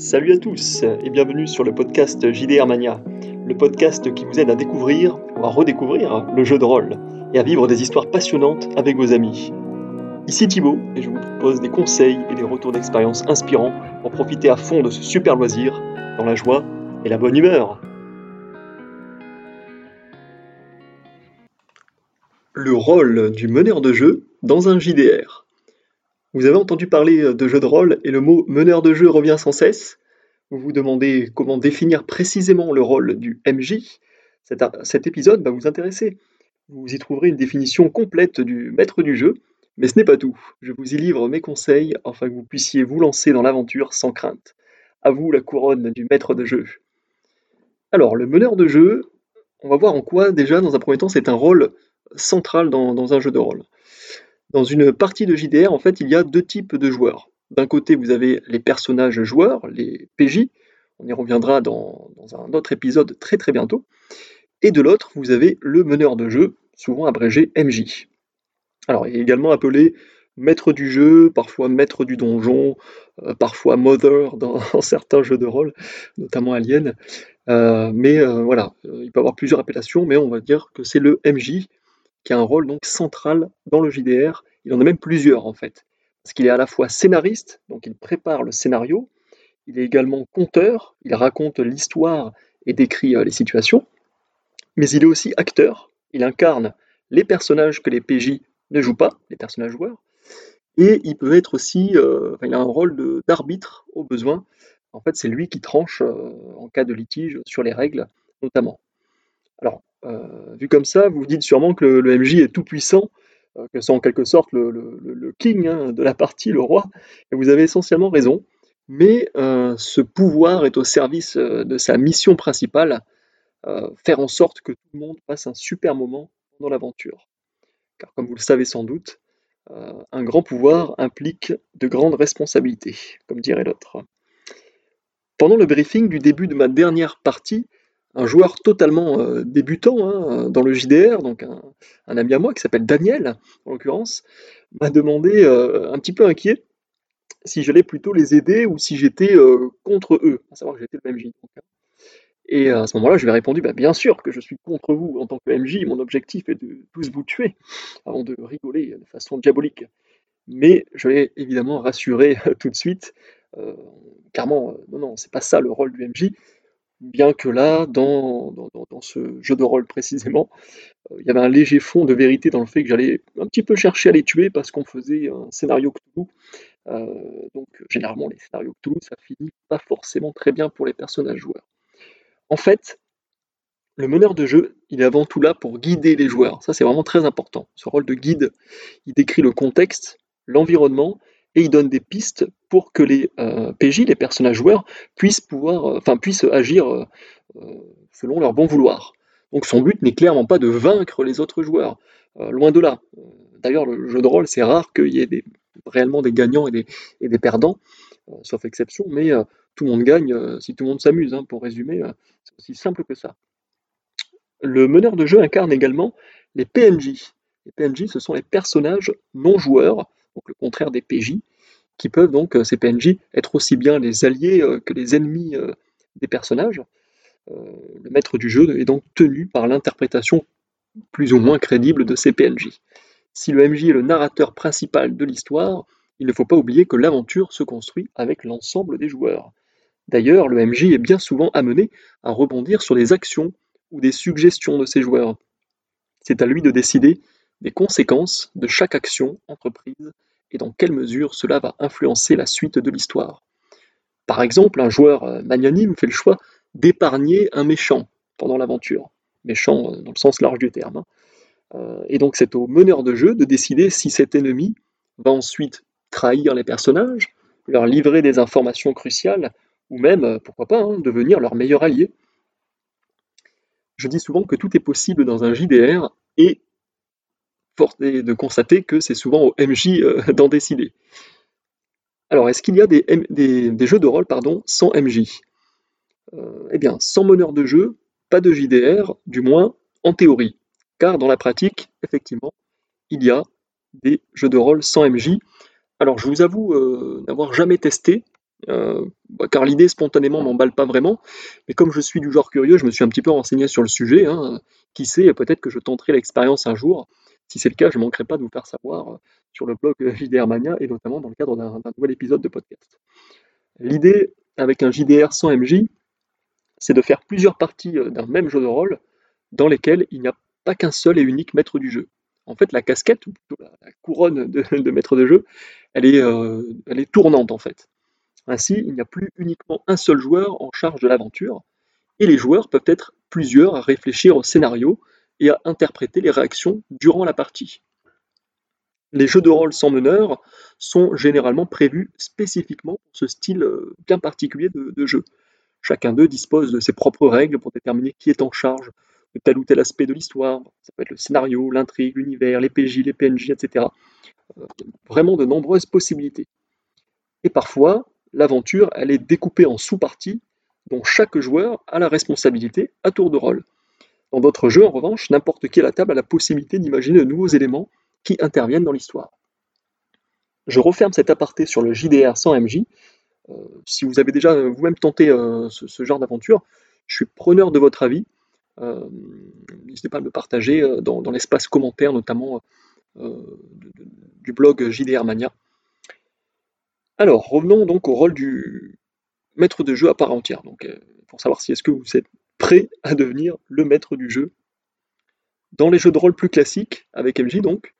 Salut à tous et bienvenue sur le podcast JDR Mania, le podcast qui vous aide à découvrir ou à redécouvrir le jeu de rôle et à vivre des histoires passionnantes avec vos amis. Ici Thibaut et je vous propose des conseils et des retours d'expérience inspirants pour profiter à fond de ce super loisir dans la joie et la bonne humeur. Le rôle du meneur de jeu dans un JDR. Vous avez entendu parler de jeu de rôle et le mot meneur de jeu revient sans cesse. Vous vous demandez comment définir précisément le rôle du MJ. Cet, épisode va vous intéresser. Vous y trouverez une définition complète du maître du jeu, mais ce n'est pas tout. Je vous y livre mes conseils afin que vous puissiez vous lancer dans l'aventure sans crainte. À vous la couronne du maître de jeu. Alors, le meneur de jeu, on va voir en quoi déjà, dans un premier temps, c'est un rôle central dans un jeu de rôle. Dans une partie de JDR, en fait, il y a deux types de joueurs. D'un côté, vous avez les personnages joueurs, les PJ, on y reviendra dans, un autre épisode très très bientôt. Et de l'autre, vous avez le meneur de jeu, souvent abrégé MJ. Alors, il est également appelé maître du jeu, parfois maître du donjon, euh, parfois mother dans, certains jeux de rôle, notamment Alien. Euh, mais euh, voilà, il peut avoir plusieurs appellations, mais on va dire que c'est le MJ qui a un rôle donc central dans le JDR. Il en a même plusieurs en fait, parce qu'il est à la fois scénariste, donc il prépare le scénario, il est également conteur, il raconte l'histoire et décrit euh, les situations, mais il est aussi acteur, il incarne les personnages que les PJ ne jouent pas, les personnages joueurs, et il peut être aussi, euh, il a un rôle d'arbitre au besoin. En fait, c'est lui qui tranche euh, en cas de litige sur les règles, notamment. Alors, euh, vu comme ça, vous dites sûrement que le, MJ est tout puissant, euh, que c'est en quelque sorte le, king hein, de la partie, le roi, et vous avez essentiellement raison. Mais euh, ce pouvoir est au service de sa mission principale, faire en sorte que tout le monde passe un super moment dans l'aventure. Car comme vous le savez sans doute, un grand pouvoir implique de grandes responsabilités, comme dirait l'autre. Pendant le briefing du début de ma dernière partie, un joueur totalement euh, débutant hein, dans le JDR, donc un, ami à moi qui s'appelle Daniel, en l'occurrence, m'a demandé, euh, un petit peu inquiet, si j'allais plutôt les aider ou si j'étais euh, contre eux, à savoir que j'étais le MJ. Hein. Et à ce moment-là, je lui ai répondu bah, Bien sûr que je suis contre vous en tant que MJ, mon objectif est de tous vous tuer, avant de rigoler de façon diabolique. Mais je l'ai évidemment rassuré tout de suite, carrément, non, non, c'est pas ça le rôle du MJ, Bien que là, dans, ce jeu de rôle précisément, euh, il y avait un léger fond de vérité dans le fait que j'allais un petit peu chercher à les tuer parce qu'on faisait un scénario Cthulhu. Euh, donc généralement les scénarios Cthulhu, ça finit pas forcément très bien pour les personnages joueurs. En fait, le meneur de jeu, il est avant tout là pour guider les joueurs. Ça, c'est vraiment très important. Ce rôle de guide, il décrit le contexte, l'environnement et il donne des pistes pour que les euh, PJ, les personnages joueurs, puissent pouvoir, euh, enfin puissent agir euh, selon leur bon vouloir. Donc son but n'est clairement pas de vaincre les autres joueurs, loin de là. D'ailleurs, le jeu de rôle, c'est rare qu'il y ait réellement des gagnants et des, perdants, sauf exception, mais tout le monde gagne si tout le monde s'amuse. Hein, pour résumer, c'est aussi simple que ça. Le meneur de jeu incarne également les PNJ. Les PNJ, ce sont les personnages non joueurs donc le contraire des PJ, qui peuvent donc, euh, ces PNJ, être aussi bien les alliés euh, que les ennemis euh, des personnages. le maître du jeu est donc tenu par l'interprétation plus ou moins crédible de ces PNJ. Si le MJ est le narrateur principal de l'histoire, il ne faut pas oublier que l'aventure se construit avec l'ensemble des joueurs. D'ailleurs, le MJ est bien souvent amené à rebondir sur des actions ou des suggestions de ses joueurs. C'est à lui de décider des conséquences de chaque action entreprise et dans quelle mesure cela va influencer la suite de l'histoire. Par exemple, un joueur euh, magnanime fait le choix d'épargner un méchant pendant l'aventure, méchant euh, dans le sens large du terme. Hein. Euh, et donc c'est au meneur de jeu de décider si cet ennemi va ensuite trahir les personnages, leur livrer des informations cruciales, ou même, pourquoi pas, hein, devenir leur meilleur allié. Je dis souvent que tout est possible dans un JDR, et de constater que c'est souvent au MJ euh, d'en décider. Alors, est-ce qu'il y a des, jeux de rôle pardon, sans MJ euh, Eh bien, sans meneur de jeu, pas de JDR, du moins en théorie. Car dans la pratique, effectivement, il y a des jeux de rôle sans MJ. Alors, je vous avoue euh, n'avoir jamais testé, bah, car l'idée spontanément m'emballe pas vraiment, mais comme je suis du genre curieux, je me suis un petit peu renseigné sur le sujet, hein. qui sait, peut-être que je tenterai l'expérience un jour. Si c'est le cas, je ne manquerai pas de vous faire savoir euh, sur le blog JDR Mania et notamment dans le cadre d'un nouvel épisode de podcast. L'idée avec un JDR sans MJ, c'est de faire plusieurs parties euh, d'un même jeu de rôle dans lesquelles il n'y a pas qu'un seul et unique maître du jeu. En fait, la casquette, ou plutôt la couronne de, maître de jeu, elle est, elle est tournante en fait. Ainsi, il n'y a plus uniquement un seul joueur en charge de l'aventure, et les joueurs peuvent être plusieurs à réfléchir au scénario et à interpréter les réactions durant la partie. Les jeux de rôle sans meneur sont généralement prévus spécifiquement pour ce style euh, bien particulier de, jeu. Chacun d'eux dispose de ses propres règles pour déterminer qui est en charge de tel ou tel aspect de l'histoire. Ça peut être le scénario, l'intrigue, l'univers, les PJ, les PNJ, etc. Euh, vraiment de nombreuses possibilités. Et parfois, l'aventure, elle est découpée en sous-parties dont chaque joueur a la responsabilité à tour de rôle. Dans d'autres jeux, en revanche, n'importe qui à la table a la possibilité d'imaginer de nouveaux éléments qui interviennent dans l'histoire. Je referme cet aparté sur le JDR sans MJ. Euh, si vous avez déjà vous-même tenté euh, ce, genre d'aventure, je suis preneur de votre avis. Euh, n'hésitez pas à me partager dans, l'espace commentaire, notamment du blog JDR Mania. Alors, revenons donc au rôle du maître de jeu à part entière. Euh, pour savoir si est-ce que vous êtes prêt à devenir le maître du jeu. Dans les jeux de rôle plus classiques, avec MJ donc,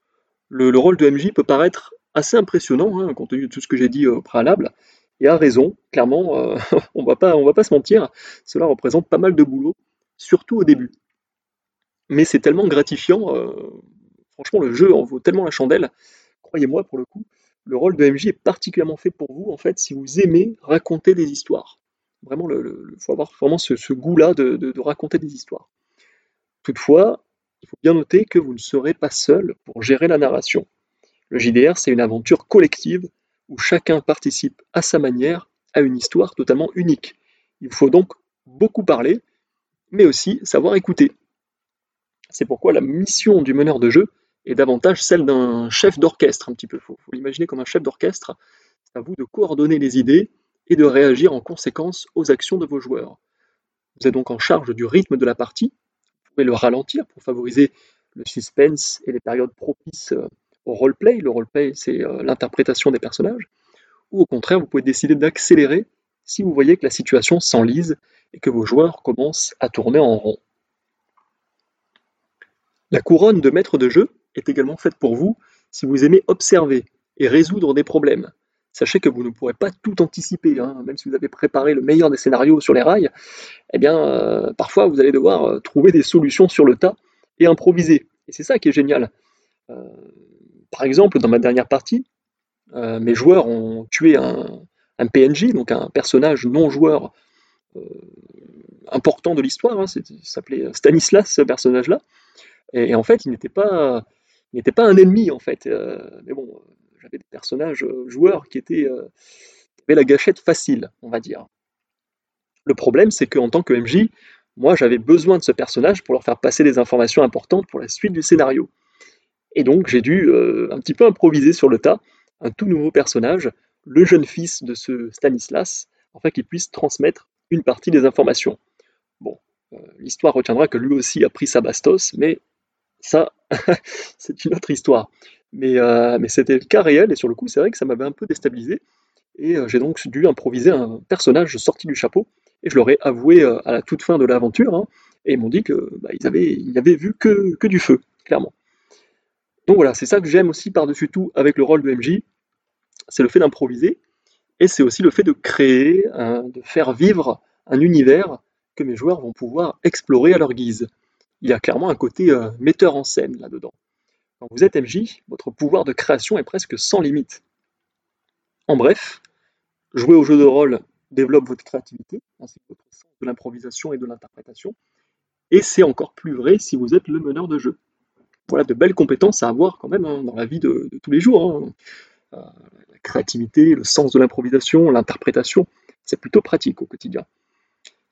le, rôle de MJ peut paraître assez impressionnant, hein, compte tenu de tout ce que j'ai dit au préalable, et a raison, clairement, euh, on va pas, on va pas se mentir, cela représente pas mal de boulot, surtout au début. Mais c'est tellement gratifiant, euh, franchement le jeu en vaut tellement la chandelle, croyez-moi pour le coup, le rôle de MJ est particulièrement fait pour vous, en fait, si vous aimez raconter des histoires. Vraiment, il faut avoir vraiment ce, goût-là de, raconter des histoires. Toutefois, il faut bien noter que vous ne serez pas seul pour gérer la narration. Le JDR, c'est une aventure collective où chacun participe à sa manière à une histoire totalement unique. Il faut donc beaucoup parler, mais aussi savoir écouter. C'est pourquoi la mission du meneur de jeu, et davantage celle d'un chef d'orchestre un petit peu. Il faut, l'imaginer comme un chef d'orchestre. C'est à vous de coordonner les idées et de réagir en conséquence aux actions de vos joueurs. Vous êtes donc en charge du rythme de la partie. Vous pouvez le ralentir pour favoriser le suspense et les périodes propices euh, au roleplay. Le roleplay, c'est euh, l'interprétation des personnages. Ou au contraire, vous pouvez décider d'accélérer si vous voyez que la situation s'enlise et que vos joueurs commencent à tourner en rond. La couronne de maître de jeu est également faite pour vous si vous aimez observer et résoudre des problèmes. Sachez que vous ne pourrez pas tout anticiper, hein. même si vous avez préparé le meilleur des scénarios sur les rails, eh bien, euh, parfois vous allez devoir euh, trouver des solutions sur le tas et improviser. Et c'est ça qui est génial. Euh, par exemple, dans ma dernière partie, mes joueurs ont tué un, PNJ, donc un personnage non joueur important de l'histoire, hein. il s'appelait Stanislas, ce personnage-là, et, en fait, il n'était pas, un ennemi en fait. J'avais des personnages euh, joueurs qui étaient euh, avaient la gâchette facile, on va dire. Le problème, c'est qu'en tant que MJ, moi, j'avais besoin de ce personnage pour leur faire passer des informations importantes pour la suite du scénario. Et donc, j'ai dû un petit peu improviser sur le tas un tout nouveau personnage, le jeune fils de ce Stanislas, afin qu'il puisse transmettre une partie des informations. Bon, l'histoire retiendra que lui aussi a pris sa bastos, mais ça, c'est une autre histoire. Euh, mais, c'était le cas réel, et sur le coup, c'est vrai que ça m'avait un peu déstabilisé. Et euh, j'ai donc dû improviser un personnage sorti du chapeau, et je leur ai avoué euh, à la toute fin de l'aventure, hein, et ils m'ont dit qu'ils bah, n'avaient vu que, que du feu, clairement. Donc voilà, c'est ça que j'aime aussi par-dessus tout avec le rôle de MJ, c'est le fait d'improviser, et c'est aussi le fait de créer, de faire vivre un univers que mes joueurs vont pouvoir explorer à leur guise il y a clairement un côté euh, metteur en scène là-dedans. Quand vous êtes MJ, votre pouvoir de création est presque sans limite. En bref, jouer au jeu de rôle développe votre créativité, ainsi que votre sens de l'improvisation et de l'interprétation, et c'est encore plus vrai si vous êtes le meneur de jeu. Voilà de belles compétences à avoir quand même hein, dans la vie de, tous les jours. Hein. Euh, la créativité, le sens de l'improvisation, l'interprétation, c'est plutôt pratique au quotidien.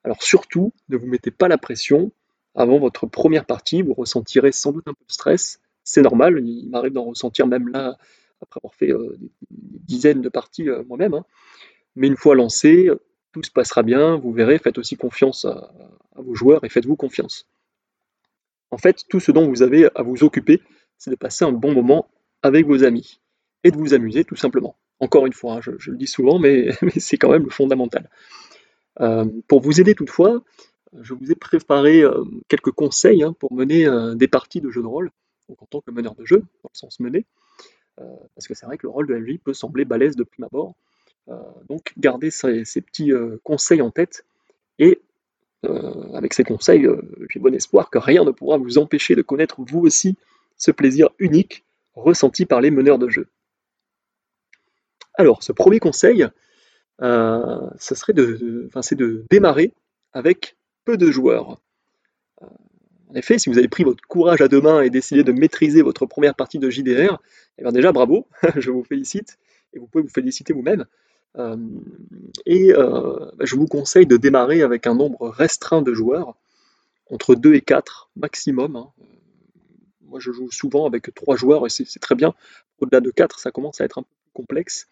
Alors surtout, ne vous mettez pas la pression, avant votre première partie, vous ressentirez sans doute un peu de stress. C'est normal, il m'arrive d'en ressentir même là, après avoir fait euh, des dizaines de parties euh, moi-même. Hein. Mais une fois lancé, tout se passera bien, vous verrez, faites aussi confiance à, vos joueurs et faites-vous confiance. En fait, tout ce dont vous avez à vous occuper, c'est de passer un bon moment avec vos amis et de vous amuser tout simplement. Encore une fois, hein, je, le dis souvent, mais, c'est quand même le fondamental. Euh, pour vous aider toutefois, je vous ai préparé euh, quelques conseils hein, pour mener euh, des parties de jeu de rôle, donc en tant que meneur de jeu, dans le sens mener, parce que c'est vrai que le rôle de MJ peut sembler balèze de prime abord. donc gardez ces, petits conseils en tête et avec ces conseils, j'ai bon espoir que rien ne pourra vous empêcher de connaître vous aussi ce plaisir unique ressenti par les meneurs de jeu. Alors, ce premier conseil, euh, serait de, c'est de démarrer avec de joueurs. Euh, en effet, si vous avez pris votre courage à deux mains et décidé de maîtriser votre première partie de JDR, eh déjà bravo, je vous félicite, et vous pouvez vous féliciter vous-même. Euh, et bah, je vous conseille de démarrer avec un nombre restreint de joueurs, entre 2 et 4 maximum. Hein. Moi je joue souvent avec 3 joueurs et c'est très bien. Au-delà de 4, ça commence à être un peu complexe,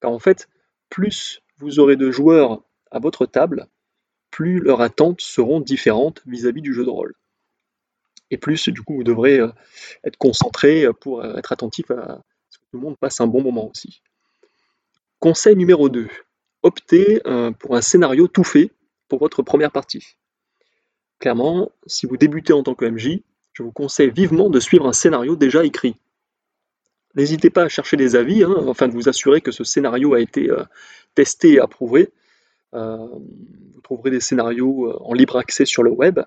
car en fait, plus vous aurez de joueurs à votre table, plus leurs attentes seront différentes vis-à-vis du jeu de rôle. Et plus, du coup, vous devrez euh, être concentré pour euh, être attentif à ce que tout le monde passe un bon moment aussi. Conseil numéro 2. Optez euh, pour un scénario tout fait pour votre première partie. Clairement, si vous débutez en tant que MJ, je vous conseille vivement de suivre un scénario déjà écrit. N'hésitez pas à chercher des avis, hein, afin de vous assurer que ce scénario a été euh, testé et approuvé. Euh, vous trouverez des scénarios euh, en libre accès sur le web.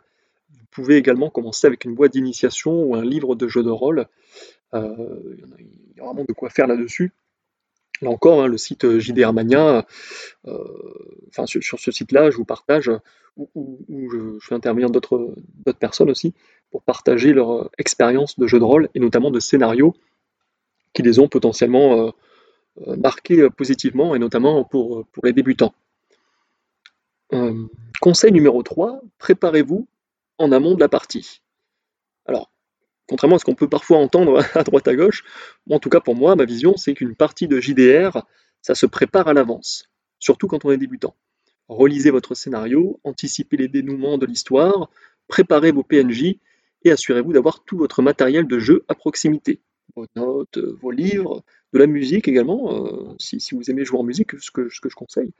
Vous pouvez également commencer avec une boîte d'initiation ou un livre de jeu de rôle. il y a vraiment de quoi faire là-dessus. Là encore, hein, le site JDR Mania, enfin, sur, ce site-là, je vous partage, où, je, je, fais intervenir d'autres personnes aussi, pour partager leur expérience de jeu de rôle et notamment de scénario qui les ont potentiellement euh, euh, marqués euh, positivement, et notamment pour les débutants. Conseil numéro 3, préparez-vous en amont de la partie. Alors, contrairement à ce qu'on peut parfois entendre à droite à gauche, en tout cas pour moi, ma vision, c'est qu'une partie de JDR, ça se prépare à l'avance, surtout quand on est débutant. Relisez votre scénario, anticipez les dénouements de l'histoire, préparez vos PNJ et assurez-vous d'avoir tout votre matériel de jeu à proximité vos notes, euh, vos livres, de la musique également, euh, si, vous aimez jouer en musique, ce que, ce que je conseille.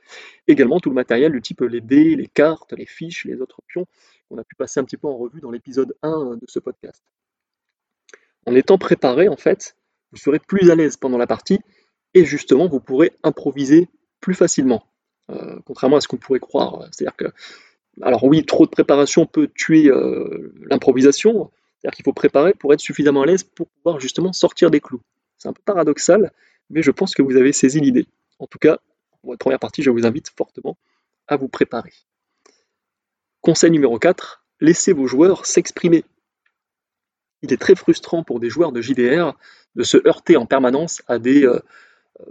Également tout le matériel du type les dés, les cartes, les fiches, les autres pions, qu'on a pu passer un petit peu en revue dans l'épisode 1 de ce podcast. En étant préparé, en fait, vous serez plus à l'aise pendant la partie et justement vous pourrez improviser plus facilement, euh, contrairement à ce qu'on pourrait croire. C'est-à-dire que, alors oui, trop de préparation peut tuer l'improvisation, c'est-à-dire qu'il faut préparer pour être suffisamment à l'aise pour pouvoir justement sortir des clous. C'est un peu paradoxal, mais je pense que vous avez saisi l'idée. En tout cas, pour votre première partie, je vous invite fortement à vous préparer. Conseil numéro 4, laissez vos joueurs s'exprimer. Il est très frustrant pour des joueurs de JDR de se heurter en permanence à des euh,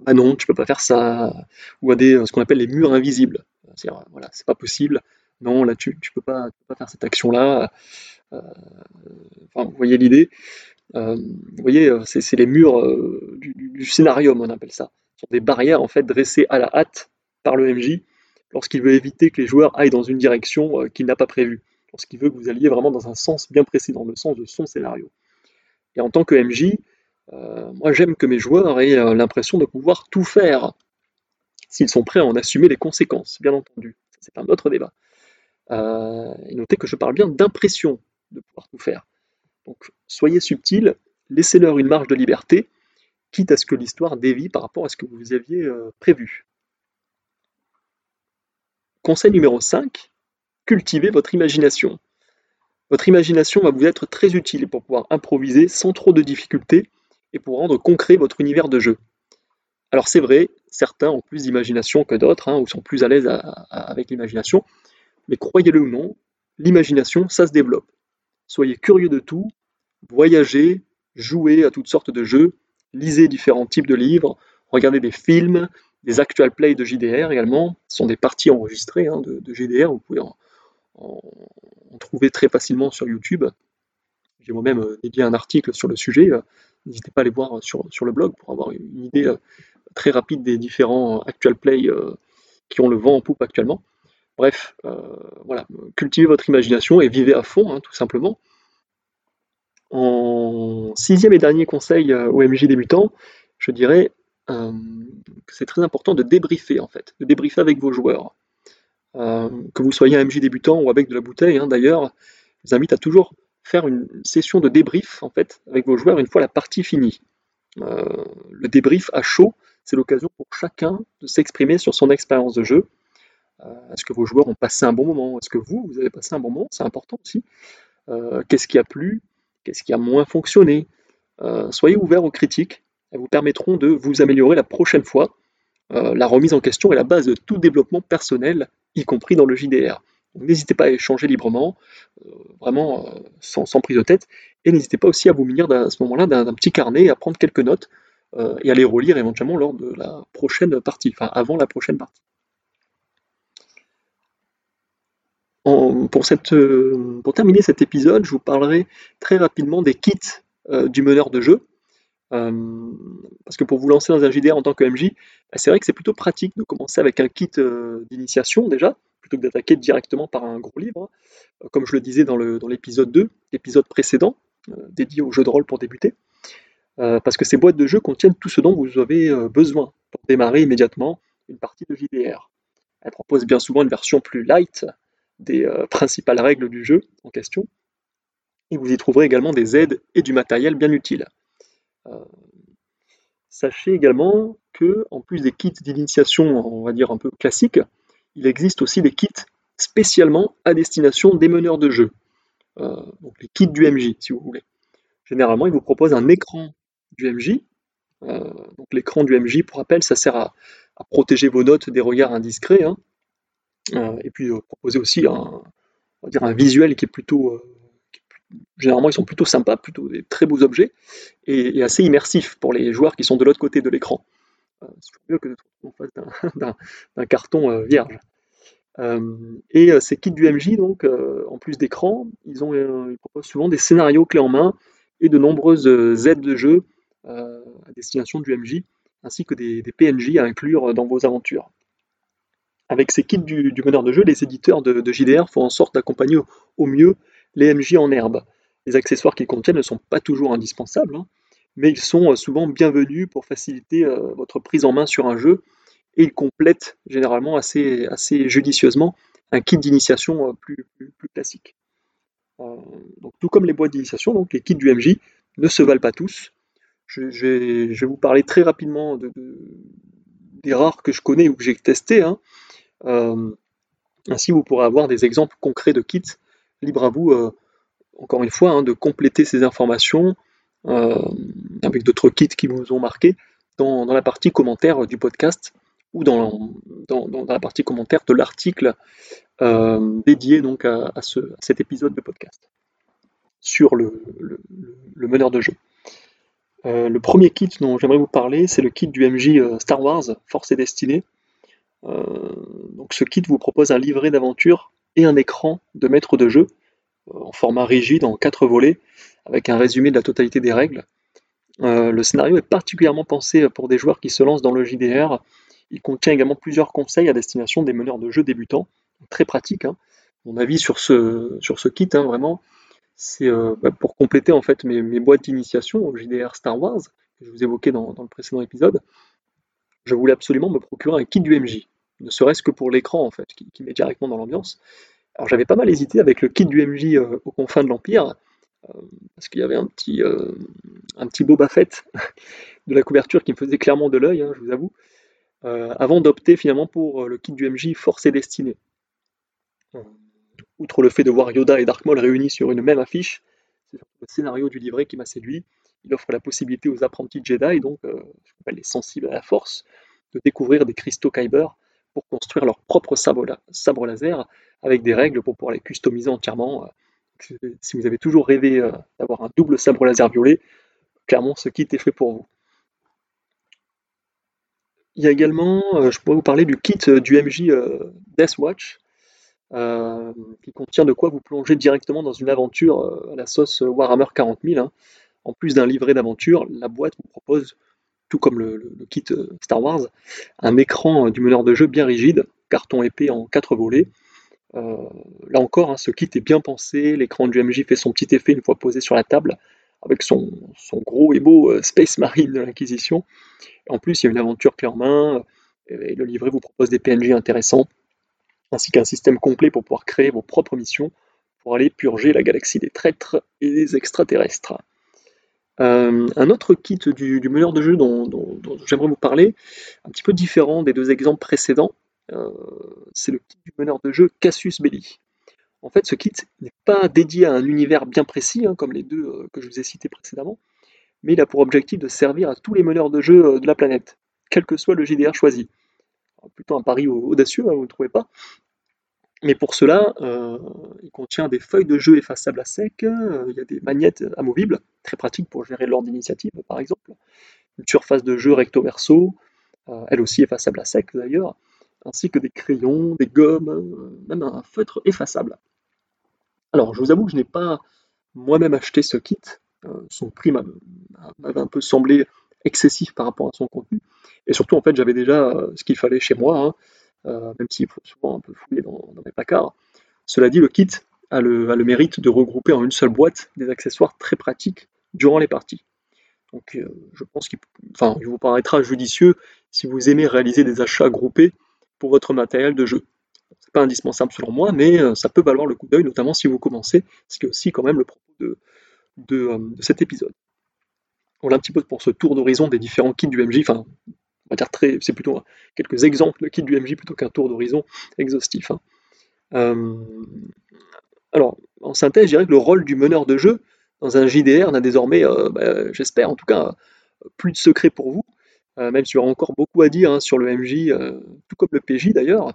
ah non, tu peux pas faire ça, ou à des ce qu'on appelle les murs invisibles. C'est-à-dire, voilà, c'est pas possible, non, là tu, tu peux pas, peux pas faire cette action-là, euh, vous voyez l'idée. Euh, vous voyez, euh, c'est les murs du, du, scénarium, on appelle ça. Ce sont des barrières en fait dressées à la hâte par le MJ lorsqu'il veut éviter que les joueurs aillent dans une direction qu'il n'a pas prévue, lorsqu'il veut que vous alliez vraiment dans un sens bien précis, dans le sens de son scénario. Et en tant que MJ, moi j'aime que mes joueurs aient l'impression de pouvoir tout faire, s'ils sont prêts à en assumer les conséquences, bien entendu. C'est un autre débat. et notez que je parle bien d'impression, de pouvoir tout faire. Donc soyez subtil, laissez-leur une marge de liberté, quitte à ce que l'histoire dévie par rapport à ce que vous aviez euh, prévu. Conseil numéro 5, cultivez votre imagination. Votre imagination va vous être très utile pour pouvoir improviser sans trop de difficultés et pour rendre concret votre univers de jeu. Alors c'est vrai, certains ont plus d'imagination que d'autres, hein, ou sont plus à l'aise avec l'imagination, mais croyez-le ou non, l'imagination, ça se développe. Soyez curieux de tout, voyagez, jouez à toutes sortes de jeux, lisez différents types de livres, regardez des films, des actual plays de JDR également. Ce sont des parties enregistrées hein, de, JDR, vous pouvez en, trouver très facilement sur YouTube. J'ai moi-même euh, dédié un article sur le sujet. N'hésitez pas à aller voir sur, sur, le blog pour avoir une idée euh, très rapide des différents actual plays euh, qui ont le vent en poupe actuellement. Bref, voilà, cultivez votre imagination et vivez à fond, hein, tout simplement. En sixième et dernier conseil au MJ débutant, je dirais que c'est très important de débriefer en fait, de débriefer avec vos joueurs. que vous soyez un MJ débutant ou avec de la bouteille, hein, d'ailleurs, je vous invite à toujours faire une session de débrief en fait avec vos joueurs une fois la partie finie. Euh, le débrief à chaud, c'est l'occasion pour chacun de s'exprimer sur son expérience de jeu. Euh, est-ce que vos joueurs ont passé un bon moment? Est-ce que vous, vous avez passé un bon moment? C'est important aussi. Euh, qu'est-ce qui a plu? Qu'est-ce qui a moins fonctionné? Soyez ouverts aux critiques. Elles vous permettront de vous améliorer la prochaine fois. la remise en question est la base de tout développement personnel, y compris dans le JDR. N'hésitez pas à échanger librement, euh, vraiment euh, sans, prise de tête, et n'hésitez pas aussi à vous munir à ce moment-là d'un petit carnet, à prendre quelques notes euh, et à les relire éventuellement lors de la prochaine partie, enfin avant la prochaine partie. Pour, cette, pour, terminer cet épisode, je vous parlerai très rapidement des kits du meneur de jeu. parce que pour vous lancer dans un JDR en tant que MJ, bah, c'est vrai que c'est plutôt pratique de commencer avec un kit d'initiation déjà, plutôt que d'attaquer directement par un gros livre, hein. comme je le disais dans l'épisode 2, l'épisode précédent, euh, dédié au jeu de rôle pour débuter, euh, parce que ces boîtes de jeu contiennent tout ce dont vous avez euh, besoin pour démarrer immédiatement une partie de JDR. Elles proposent bien souvent une version plus light des principales règles du jeu en question, et vous y trouverez également des aides et du matériel bien utile. sachez également que, en plus des kits d'initiation, on va dire un peu classiques, il existe aussi des kits spécialement à destination des meneurs de jeu. Euh, donc les kits du MJ, si vous voulez. Généralement, ils vous proposent un écran du MJ. Euh, donc l'écran du MJ, pour rappel, ça sert à, protéger vos notes des regards indiscrets. Hein. Euh, et puis proposer aussi un, dire un visuel qui est plutôt généralement ils sont plutôt sympas, plutôt des très beaux objets, et, assez immersifs pour les joueurs qui sont de l'autre côté de l'écran. c'est mieux que en face d'un carton euh, vierge. Euh, et euh, ces kits du MJ, donc, en plus d'écran, ils, proposent souvent des scénarios clés en main et de nombreuses aides de jeu à destination du MJ, ainsi que des, PNJ à inclure dans vos aventures. Avec ces kits du, meneur de jeu, les éditeurs de, JDR font en sorte d'accompagner au, mieux les MJ en herbe. Les accessoires qu'ils contiennent ne sont pas toujours indispensables, hein, mais ils sont euh, souvent bienvenus pour faciliter euh, votre prise en main sur un jeu et ils complètent généralement assez, judicieusement un kit d'initiation euh, plus, classique. donc, tout comme les boîtes d'initiation, donc les kits du MJ ne se valent pas tous. Je, vais, vous parler très rapidement de, des rares que je connais ou que j'ai testés. Hein. Ainsi, vous pourrez avoir des exemples concrets de kits. Libre à vous, encore une fois, hein, de compléter ces informations euh, avec d'autres kits qui vous ont marqué dans, la partie commentaire du podcast ou dans, la partie commentaire de l'article euh, dédié donc à, cet épisode de podcast sur le, meneur de jeu. Euh, le premier kit dont j'aimerais vous parler, c'est le kit du MJ Star Wars, Force et Destinée. Donc ce kit vous propose un livret d'aventure et un écran de maître de jeu en format rigide en quatre volets avec un résumé de la totalité des règles. Euh, le scénario est particulièrement pensé pour des joueurs qui se lancent dans le JDR. Il contient également plusieurs conseils à destination des meneurs de jeu débutants, très pratique. Hein. Mon avis sur ce, sur ce kit, hein, vraiment, c'est euh, bah, pour compléter en fait mes, boîtes d'initiation au JDR Star Wars que je vous évoquais dans, le précédent épisode. Je voulais absolument me procurer un kit du MJ, ne serait-ce que pour l'écran en fait, qui, met directement dans l'ambiance. Alors j'avais pas mal hésité avec le kit du MJ euh, aux confins de l'Empire, euh, parce qu'il y avait un petit, euh, un Boba Fett de la couverture qui me faisait clairement de l'œil, hein, je vous avoue, avant d'opter finalement pour le kit du MJ Force et Destinée. Outre le fait de voir Yoda et Dark Maul réunis sur une même affiche, c'est le scénario du livret qui m'a séduit. Il offre la possibilité aux apprentis Jedi, donc les sensibles à la force, de découvrir des cristaux Kyber pour construire leur propre sabre, laser avec des règles pour pouvoir les customiser entièrement si vous avez toujours rêvé euh, d'avoir un double sabre laser violet, clairement ce kit est fait pour vous. Il y a également, euh, je pourrais vous parler du kit euh, du MJ Deathwatch, qui contient de quoi vous plonger directement dans une aventure à la sauce Warhammer 40 000. Hein. En plus d'un livret d'aventure, la boîte vous propose, tout comme le, kit Star Wars, un écran du meneur de jeu bien rigide, carton épais en quatre volets. là encore, hein, ce kit est bien pensé, l'écran du MJ fait son petit effet une fois posé sur la table, avec son, gros et beau Space Marine de l'Inquisition. En plus, il y a une aventure clé en main, et le livret vous propose des PNJ intéressants, ainsi qu'un système complet pour pouvoir créer vos propres missions pour aller purger la galaxie des traîtres et des extraterrestres. Euh, un autre kit du, meneur de jeu dont, j'aimerais vous parler, un petit peu différent des deux exemples précédents, euh, c'est le kit du meneur de jeu Cassius Belli. En fait, ce kit n'est pas dédié à un univers bien précis, hein, comme les deux euh, que je vous ai cités précédemment, mais il a pour objectif de servir à tous les meneurs de jeu de la planète, quel que soit le JDR choisi. plutôt un pari audacieux, hein, vous ne trouvez pas mais pour cela, il contient des feuilles de jeu effaçables à sec, il y a des magnettes amovibles, très pratiques pour gérer l'ordre d'initiative par exemple, une surface de jeu recto-verso, euh, elle aussi effaçable à sec d'ailleurs, ainsi que des crayons, des gommes, même un feutre effaçable. Alors je vous avoue que je n'ai pas moi-même acheté ce kit, son prix m'avait un peu semblé excessif par rapport à son contenu, et surtout en fait j'avais déjà ce qu'il fallait chez moi, hein. Euh, même s'il faut souvent un peu fouiller dans, mes placards. Cela dit, le kit a le, mérite de regrouper en une seule boîte des accessoires très pratiques durant les parties. Donc euh, je pense qu'il vous paraîtra judicieux si vous aimez réaliser des achats groupés pour votre matériel de jeu. C'est pas indispensable selon moi, mais euh, ça peut valoir le coup d'œil, notamment si vous commencez, ce qui est aussi quand même le propos de, de, cet épisode. Voilà un petit peu pour ce tour d'horizon des différents kits du MJ, enfin très, c'est plutôt quelques exemples de kit du MJ plutôt qu'un tour d'horizon exhaustif. Hein. Euh, alors, en synthèse, je dirais que le rôle du meneur de jeu dans un JDR n'a désormais, euh, bah, j'espère en tout cas, plus de secret pour vous, euh, même s'il y aura encore beaucoup à dire hein, sur le MJ, tout comme le PJ d'ailleurs.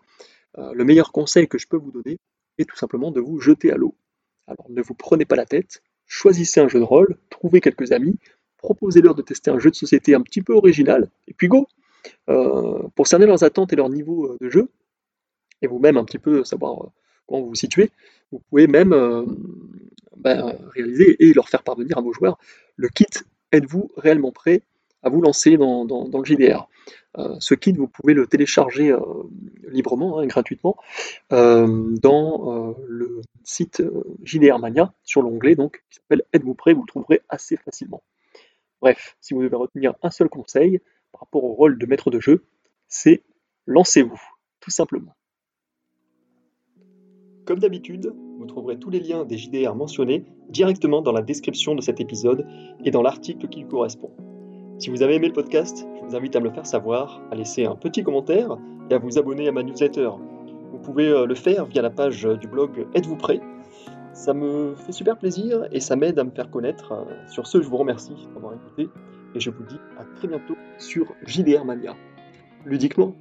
le meilleur conseil que je peux vous donner est tout simplement de vous jeter à l'eau. Alors ne vous prenez pas la tête, choisissez un jeu de rôle, trouvez quelques amis, proposez-leur de tester un jeu de société un petit peu original, et puis go euh, pour cerner leurs attentes et leur niveau euh, de jeu, et vous-même un petit peu savoir euh, comment vous vous situez, vous pouvez même ben, réaliser et leur faire parvenir à vos joueurs le kit Êtes-vous réellement prêt à vous lancer dans, le JDR Ce kit, vous pouvez le télécharger librement, hein, gratuitement, dans le site JDR Mania, sur l'onglet donc, qui s'appelle Êtes-vous prêt? Vous le trouverez assez facilement. Bref, si vous devez retenir un seul conseil, par rapport au rôle de maître de jeu, c'est lancez-vous, tout simplement. Comme d'habitude, vous trouverez tous les liens des JDR mentionnés directement dans la description de cet épisode et dans l'article qui lui correspond. Si vous avez aimé le podcast, je vous invite à me le faire savoir, à laisser un petit commentaire et à vous abonner à ma newsletter. Vous pouvez euh, le faire via la page du blog Êtes-vous prêt? Ça me fait super plaisir et ça m'aide à me faire connaître. Sur ce, je vous remercie d'avoir écouté et je vous dis à très bientôt sur JDR Mania. Ludiquement